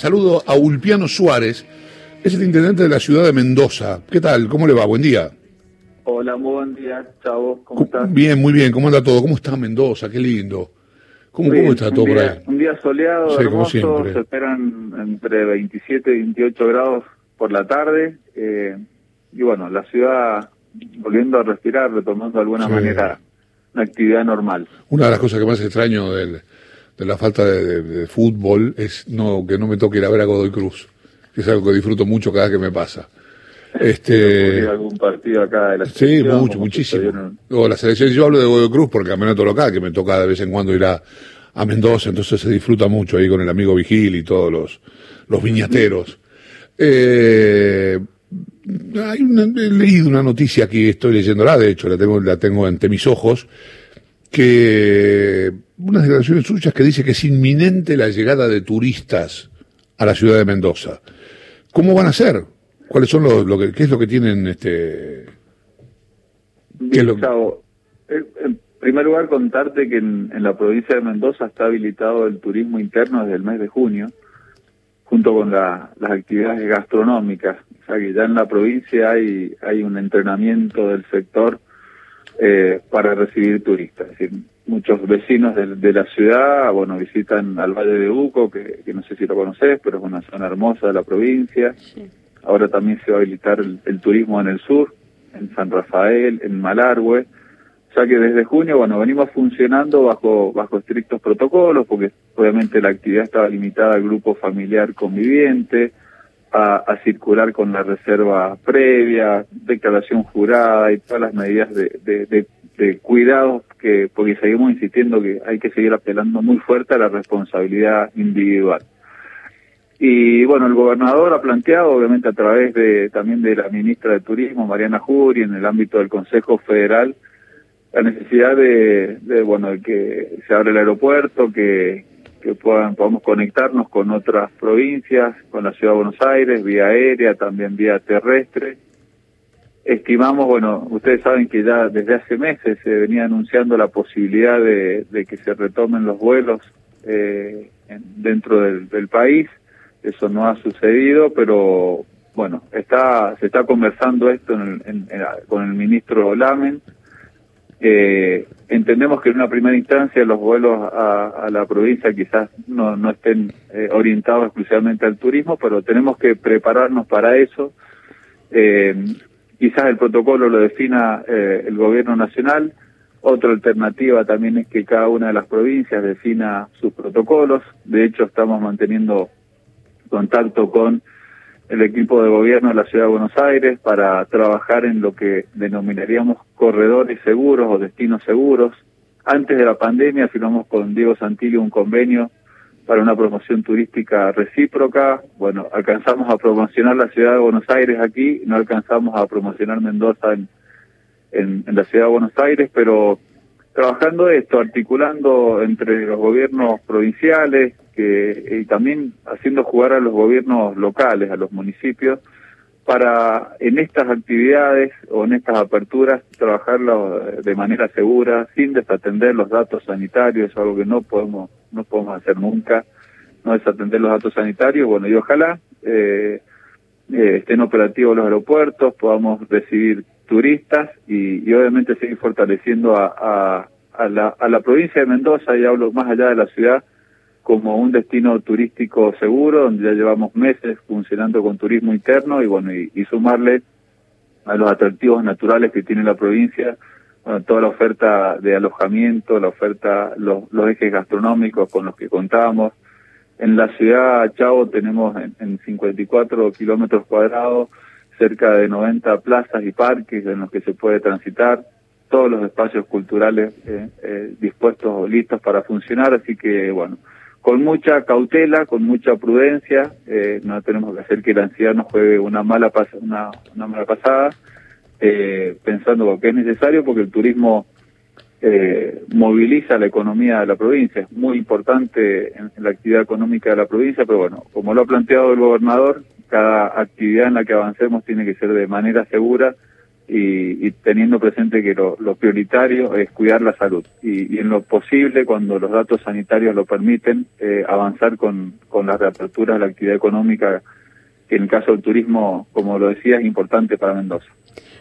Saludo a Ulpiano Suárez, es el intendente de la ciudad de Mendoza. ¿Qué tal? ¿Cómo le va? Buen día. Hola, muy buen día, chavo. ¿Cómo estás? Bien, muy bien. ¿Cómo anda todo? ¿Cómo está Mendoza? Qué lindo. ¿Cómo, Bien, cómo está todo por ahí? Un día soleado, Sí, como hermoso. siempre. Se esperan entre 27 y 28 grados por la tarde. eh, y bueno, la ciudad volviendo a respirar, retomando de alguna Sí. manera una actividad normal. Una de las cosas que más extraño del- de la falta de, de- de fútbol es no que no me toque ir a ver a Godoy Cruz, que es algo que disfruto mucho cada vez que me pasa. Este, ¿Hubo algún partido acá de la Sí, mucho, ¿Cómo muchísimo. O la selección, yo hablo de Godoy Cruz porque campeonato local, que me toca de vez en cuando ir a, a Mendoza, entonces se disfruta mucho ahí con el amigo Vigil y todos los, los viñateros. Eh, hay una- he leído una noticia aquí, estoy leyéndola, de hecho la tengo, la tengo ante mis ojos, que unas declaraciones suyas que dice que es inminente la llegada de turistas a la ciudad de Mendoza. ¿Cómo van a ser? ¿Cuáles son los, lo que, qué es lo que tienen este, ¿Qué es lo Bien, que- Chavo. Eh, En primer lugar, contarte que en, la provincia de Mendoza está habilitado el turismo interno desde el mes de junio, junto con la- las actividades gastronómicas. O sea que ya en la provincia hay, hay un entrenamiento del sector eh, para recibir turistas. Es decir, muchos vecinos de, de la ciudad, bueno, visitan al Valle de Uco, que, que no sé si lo conoces, pero es una zona hermosa de la provincia. Ahora también se va a habilitar el, el turismo en el sur, en San Rafael, en Malargüe. O sea que desde junio, bueno, venimos funcionando bajo, bajo estrictos protocolos, porque obviamente la actividad estaba limitada al grupo familiar conviviente, a, a circular con la reserva previa, declaración jurada y todas las medidas de, de, de- de cuidados que, porque seguimos insistiendo que hay que seguir apelando muy fuerte a la responsabilidad individual. Y bueno, el gobernador ha planteado, obviamente a través de también de la ministra de Turismo, Mariana Jury, en el ámbito del Consejo Federal, la necesidad de, de, bueno, que se abra el aeropuerto, que, que puedan, podamos conectarnos con otras provincias, con la ciudad de Buenos Aires, vía aérea, también vía terrestre. Estimamos, bueno, ustedes saben que ya desde hace meses se venía anunciando la posibilidad de, que se retomen los vuelos eh, en- dentro del, país. Eso no ha sucedido, pero bueno, está se está conversando esto en- en- con el ministro Lamen. Eh, entendemos que en una primera instancia los vuelos a, a la provincia quizás no, no estén eh, orientados exclusivamente al turismo, pero tenemos que prepararnos para eso. Eh, quizás el protocolo lo defina eh, el gobierno nacional. Otra alternativa también es que cada una de las provincias defina sus protocolos. De hecho, estamos manteniendo contacto con el equipo de gobierno de la Ciudad de Buenos Aires para trabajar en lo que denominaríamos corredores seguros o destinos seguros. Antes de la pandemia firmamos con Diego Santillo un convenio para una promoción turística recíproca. Bueno, alcanzamos a promocionar la Ciudad de Buenos Aires aquí, no alcanzamos a promocionar Mendoza en, en, en la Ciudad de Buenos Aires, pero trabajando esto, articulando entre los gobiernos provinciales que, y también haciendo jugar a los gobiernos locales, a los municipios, para en estas actividades o en estas aperturas trabajarlo eh, de manera segura, sin desatender los datos sanitarios, es algo que no podemos no podemos hacer nunca, no desatender los datos sanitarios, bueno, y ojalá eh, eh, estén operativos los aeropuertos, podamos recibir turistas y, obviamente seguir fortaleciendo a, a, la, a la provincia de Mendoza, y hablo más allá de la ciudad, como un destino turístico seguro, donde ya llevamos meses funcionando con turismo interno y bueno, y, y sumarle a los atractivos naturales que tiene la provincia, toda la oferta de alojamiento, la oferta, los, los ejes gastronómicos con los que contamos. En la ciudad Chavo tenemos en, en 54 kilómetros cuadrados cerca de 90 plazas y parques en los que se puede transitar, todos los espacios culturales eh, eh, dispuestos o listos para funcionar, así que bueno, con mucha cautela, con mucha prudencia, eh, no tenemos que hacer que la ansiedad nos juegue una mala pas una, mala pasada, eh, pensando que es necesario porque el turismo eh, moviliza la economía de la provincia, es muy importante en la actividad económica de la provincia, pero bueno, como lo ha planteado el gobernador, cada actividad en la que avancemos tiene que ser de manera segura y, teniendo presente que lo, prioritario es cuidar la salud y, en lo posible, cuando los datos sanitarios lo permiten, eh, avanzar con, con la reapertura de la actividad económica, que en el caso del turismo, como lo decía, es importante para Mendoza.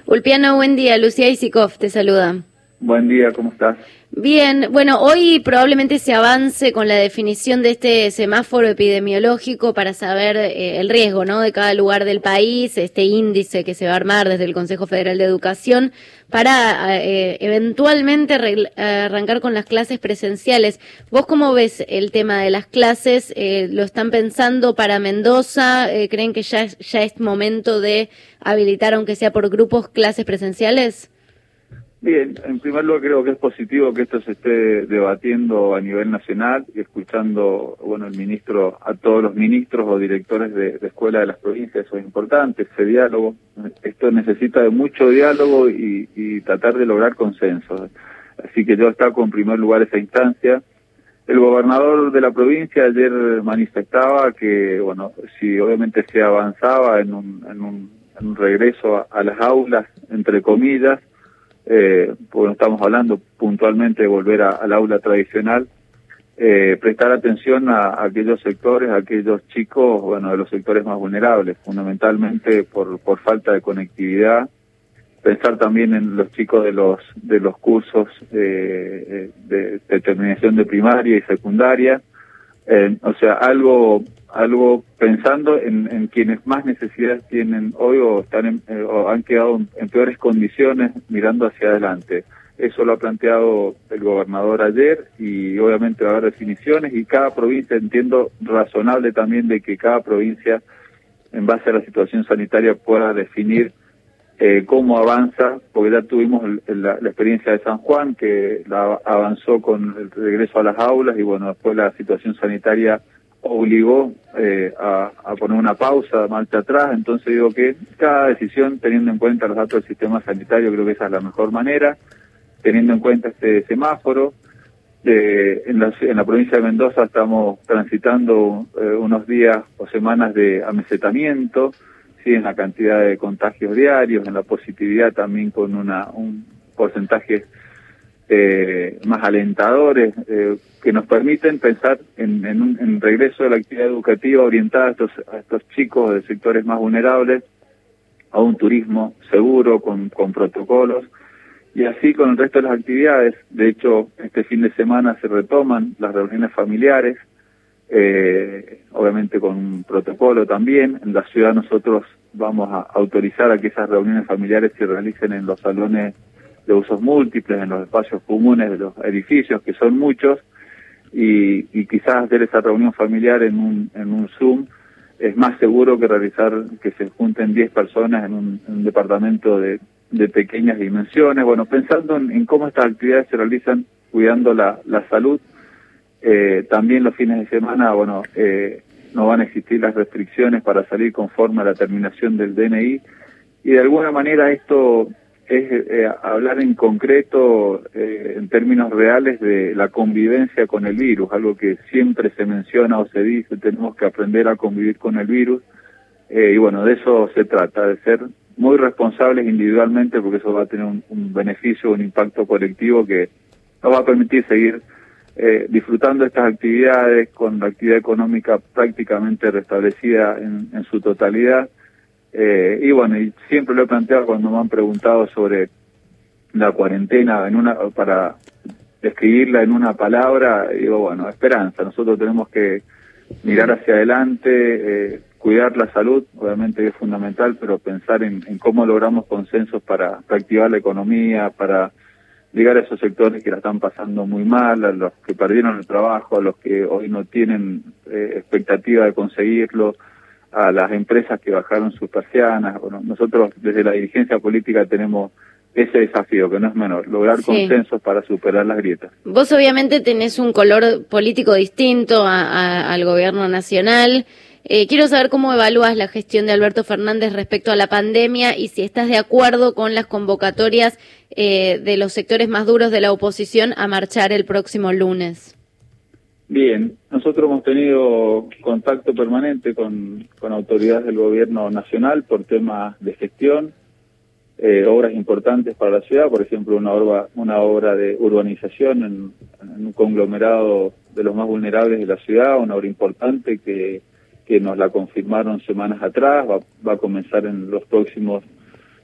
Ulpiano, buen día. Lucía Isikov te saluda. Buen día, ¿cómo estás? Bien, bueno, hoy probablemente se avance con la definición de este semáforo epidemiológico para saber eh, el riesgo, ¿no? De cada lugar del país, este índice que se va a armar desde el Consejo Federal de Educación para eh, eventualmente arrancar con las clases presenciales. ¿Vos cómo ves el tema de las clases? Eh, ¿Lo están pensando para Mendoza? ¿Creen que ya es momento de habilitar, aunque sea por grupos, clases presenciales? Bien, en primer lugar creo que es positivo que esto se esté debatiendo a nivel nacional y escuchando, bueno, el ministro, a todos los ministros o directores de, escuela de las provincias, eso es importante, ese diálogo. Esto necesita de mucho diálogo y, tratar de lograr consenso. Así que yo destaco en primer lugar esa instancia. El gobernador de la provincia ayer manifestaba que, bueno, si obviamente se avanzaba en un, en un, regreso a las aulas, entre comillas, eh, porque estamos hablando puntualmente de volver al aula tradicional, eh, prestar atención a, aquellos sectores, a aquellos chicos, bueno, de los sectores más vulnerables, fundamentalmente por, por falta de conectividad, pensar también en los chicos de los de los cursos eh, de, de, terminación de primaria y secundaria, eh, o sea, algo algo pensando en, quienes más necesidades tienen hoy o están eh, o han quedado en, peores condiciones mirando hacia adelante. Eso lo ha planteado el gobernador ayer y obviamente va a haber definiciones y cada provincia, entiendo razonable también de que cada provincia, en base a la situación sanitaria, pueda definir eh, cómo avanza, porque ya tuvimos la, la, experiencia de San Juan, que la avanzó con el regreso a las aulas y bueno, después la situación sanitaria obligó eh, a, poner una pausa, marcha atrás, entonces digo que cada decisión, teniendo en cuenta los datos del sistema sanitario, creo que esa es la mejor manera, teniendo en cuenta este semáforo. Eh, en, la, en, la, provincia de Mendoza estamos transitando eh, unos días o semanas de amesetamiento, en la cantidad de contagios diarios, en la positividad también con una, un porcentaje eh, más alentadores eh, que nos permiten pensar en, en un regreso de la actividad educativa orientada a estos, a estos chicos de sectores más vulnerables, a un turismo seguro, con, con protocolos, y así con el resto de las actividades. De hecho, este fin de semana se retoman las reuniones familiares, eh, obviamente con un protocolo también. En la ciudad nosotros vamos a autorizar a que esas reuniones familiares se realicen en los salones de usos múltiples en los espacios comunes de los edificios, que son muchos, y, y quizás hacer esa reunión familiar en un, en un Zoom es más seguro que realizar que se junten 10 personas en un, departamento de, de, pequeñas dimensiones. Bueno, pensando en, cómo estas actividades se realizan cuidando la, la salud, eh, también los fines de semana, bueno, eh, no van a existir las restricciones para salir conforme a la terminación del DNI y de alguna manera esto es eh, hablar en concreto, eh, en términos reales, de la convivencia con el virus, algo que siempre se menciona o se dice, tenemos que aprender a convivir con el virus, eh, y bueno, de eso se trata, de ser muy responsables individualmente, porque eso va a tener un, beneficio, un impacto colectivo que nos va a permitir seguir disfrutando estas actividades con la actividad económica prácticamente restablecida en su totalidad eh, y bueno, y siempre lo he planteado cuando me han preguntado sobre la cuarentena en una para describirla en una palabra, digo, bueno, esperanza. Nosotros tenemos que mirar hacia adelante, eh, cuidar la salud, obviamente es fundamental, pero pensar en, cómo logramos consensos para reactivar la economía, para llegar a esos sectores que la están pasando muy mal, a los que perdieron el trabajo, a los que hoy no tienen eh, expectativa de conseguirlo, a las empresas que bajaron sus persianas. Bueno, nosotros desde la dirigencia política tenemos ese desafío, que no es menor, lograr consensos para superar las grietas. Vos obviamente tenés un color político distinto al gobierno nacional. Eh, quiero saber cómo evalúas la gestión de Alberto Fernández respecto a la pandemia y si estás de acuerdo con las convocatorias eh, de los sectores más duros de la oposición a marchar el próximo lunes. Bien, nosotros hemos tenido contacto permanente con, autoridades del gobierno nacional por temas de gestión. eh, obras importantes para la ciudad, por ejemplo, una obra, una obra de urbanización en, un conglomerado de los más vulnerables de la ciudad, una obra importante que, que nos la confirmaron semanas atrás, va, va a comenzar en los próximos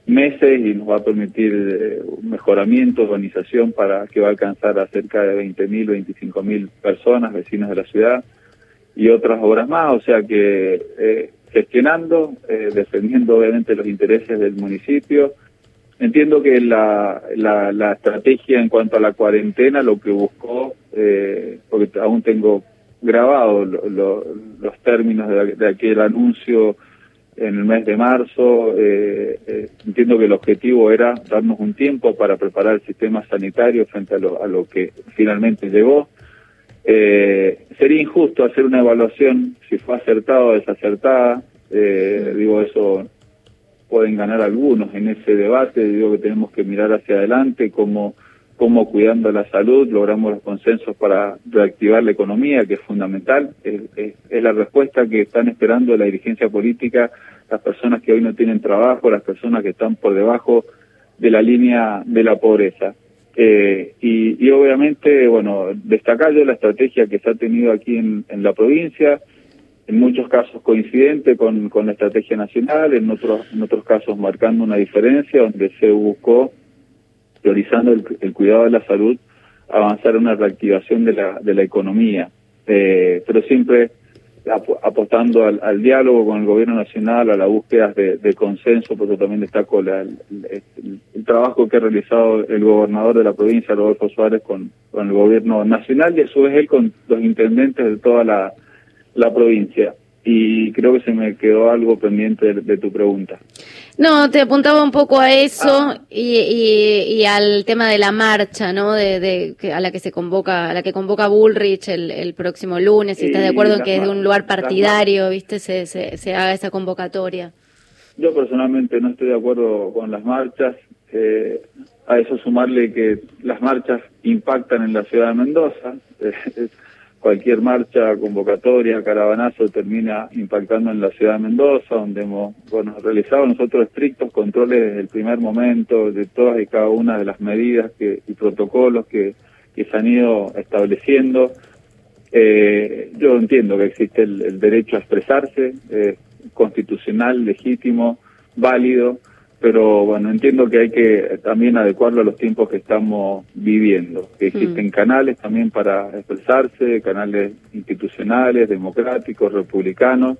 meses y nos va a permitir eh, un mejoramiento, urbanización para que va a alcanzar a cerca de 20.000, 25.000 personas, vecinos de la ciudad y otras obras más, o sea que eh, gestionando, eh, defendiendo obviamente los intereses del municipio. Entiendo que la, la, estrategia en cuanto a la cuarentena lo que buscó, eh, porque aún tengo grabado los términos de, aquel anuncio en el mes de marzo, eh, entiendo que el objetivo era darnos un tiempo para preparar el sistema sanitario frente a lo, a lo que finalmente llegó. Eh, sería injusto hacer una evaluación si fue acertada o desacertada. Eh, digo, eso pueden ganar algunos en ese debate. Digo que tenemos que mirar hacia adelante, cómo, cómo cuidando la salud logramos los consensos para reactivar la economía, que es fundamental. Es, la respuesta que están esperando la dirigencia política, las personas que hoy no tienen trabajo, las personas que están por debajo de la línea de la pobreza. Eh, y, obviamente, bueno, destacar yo la estrategia que se ha tenido aquí en, la provincia, en muchos casos coincidente con, con la estrategia nacional, en otros, en otros casos marcando una diferencia, donde se buscó, priorizando el, cuidado de la salud, avanzar en una reactivación de la, de la economía. Eh, pero siempre apostando al, diálogo con el gobierno nacional, a la búsqueda de, consenso, porque también destaco el, trabajo que ha realizado el gobernador de la provincia, Rodolfo Suárez, con, el gobierno nacional y a su vez él con los intendentes de toda la, la provincia y creo que se me quedó algo pendiente de, tu pregunta. No, te apuntaba un poco a eso ah. y, y, al tema de la marcha, ¿no? De, de, a la que se convoca, a la que convoca Bullrich el, el próximo lunes. Si estás de acuerdo en que es de un lugar partidario, viste, se, se, se, haga esa convocatoria. Yo personalmente no estoy de acuerdo con las marchas. Eh, a eso sumarle que las marchas impactan en la ciudad de Mendoza. cualquier marcha, convocatoria, caravanazo termina impactando en la ciudad de Mendoza, donde hemos bueno, realizado nosotros estrictos controles desde el primer momento de todas y cada una de las medidas que, y protocolos que, que se han ido estableciendo. Eh, yo entiendo que existe el, derecho a expresarse, eh, constitucional, legítimo, válido, pero bueno, entiendo que hay que también adecuarlo a los tiempos que estamos viviendo, que existen mm. canales también para expresarse, canales institucionales, democráticos, republicanos,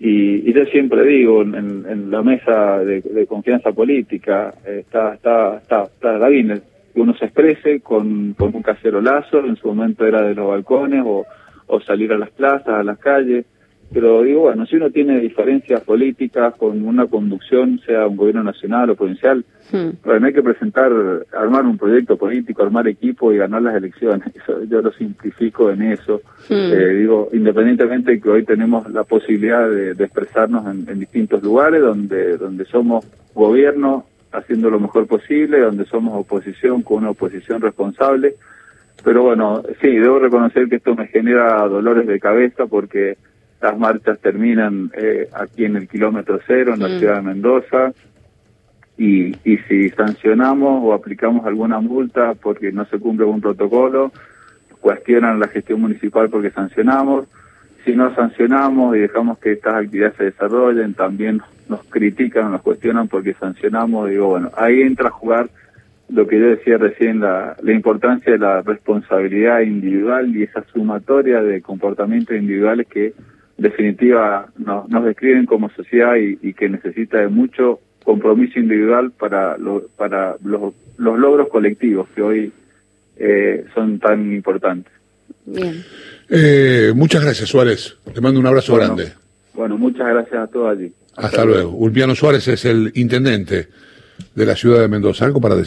y, yo siempre digo, en, la mesa de, confianza política, está, está, está, está bien que uno se exprese con, con un cacerolazo, en su momento era de los balcones, o, o salir a las plazas, a las calles, pero digo, bueno, si uno tiene diferencias políticas con una conducción, sea un gobierno nacional o provincial, hmm. bueno, hay que presentar, armar un proyecto político, armar equipo y ganar las elecciones. yo lo simplifico en eso. Hmm. Eh, digo, independientemente de que hoy tenemos la posibilidad de, expresarnos en, distintos lugares, donde, donde somos gobierno haciendo lo mejor posible, donde somos oposición con una oposición responsable. Pero bueno, sí, debo reconocer que esto me genera dolores de cabeza porque las marchas terminan eh, aquí en el kilómetro cero, en la mm. ciudad de Mendoza, y, y si sancionamos o aplicamos alguna multa porque no se cumple un protocolo, cuestionan la gestión municipal porque sancionamos. Si no sancionamos y dejamos que estas actividades se desarrollen, también nos critican, nos cuestionan porque sancionamos. Digo, bueno, ahí entra a jugar lo que yo decía recién, la, la importancia de la responsabilidad individual y esa sumatoria de comportamientos individuales que definitiva nos, nos describen como sociedad y, que necesita de mucho compromiso individual para, para los, los, logros colectivos que hoy eh, son tan importantes. Bien. Eh, muchas gracias, Suárez. Te mando un abrazo grande. Bueno, muchas gracias a todos allí. Hasta, luego. luego. Ulpiano Suárez es el intendente de la ciudad de Mendoza. ¿Algo para decir?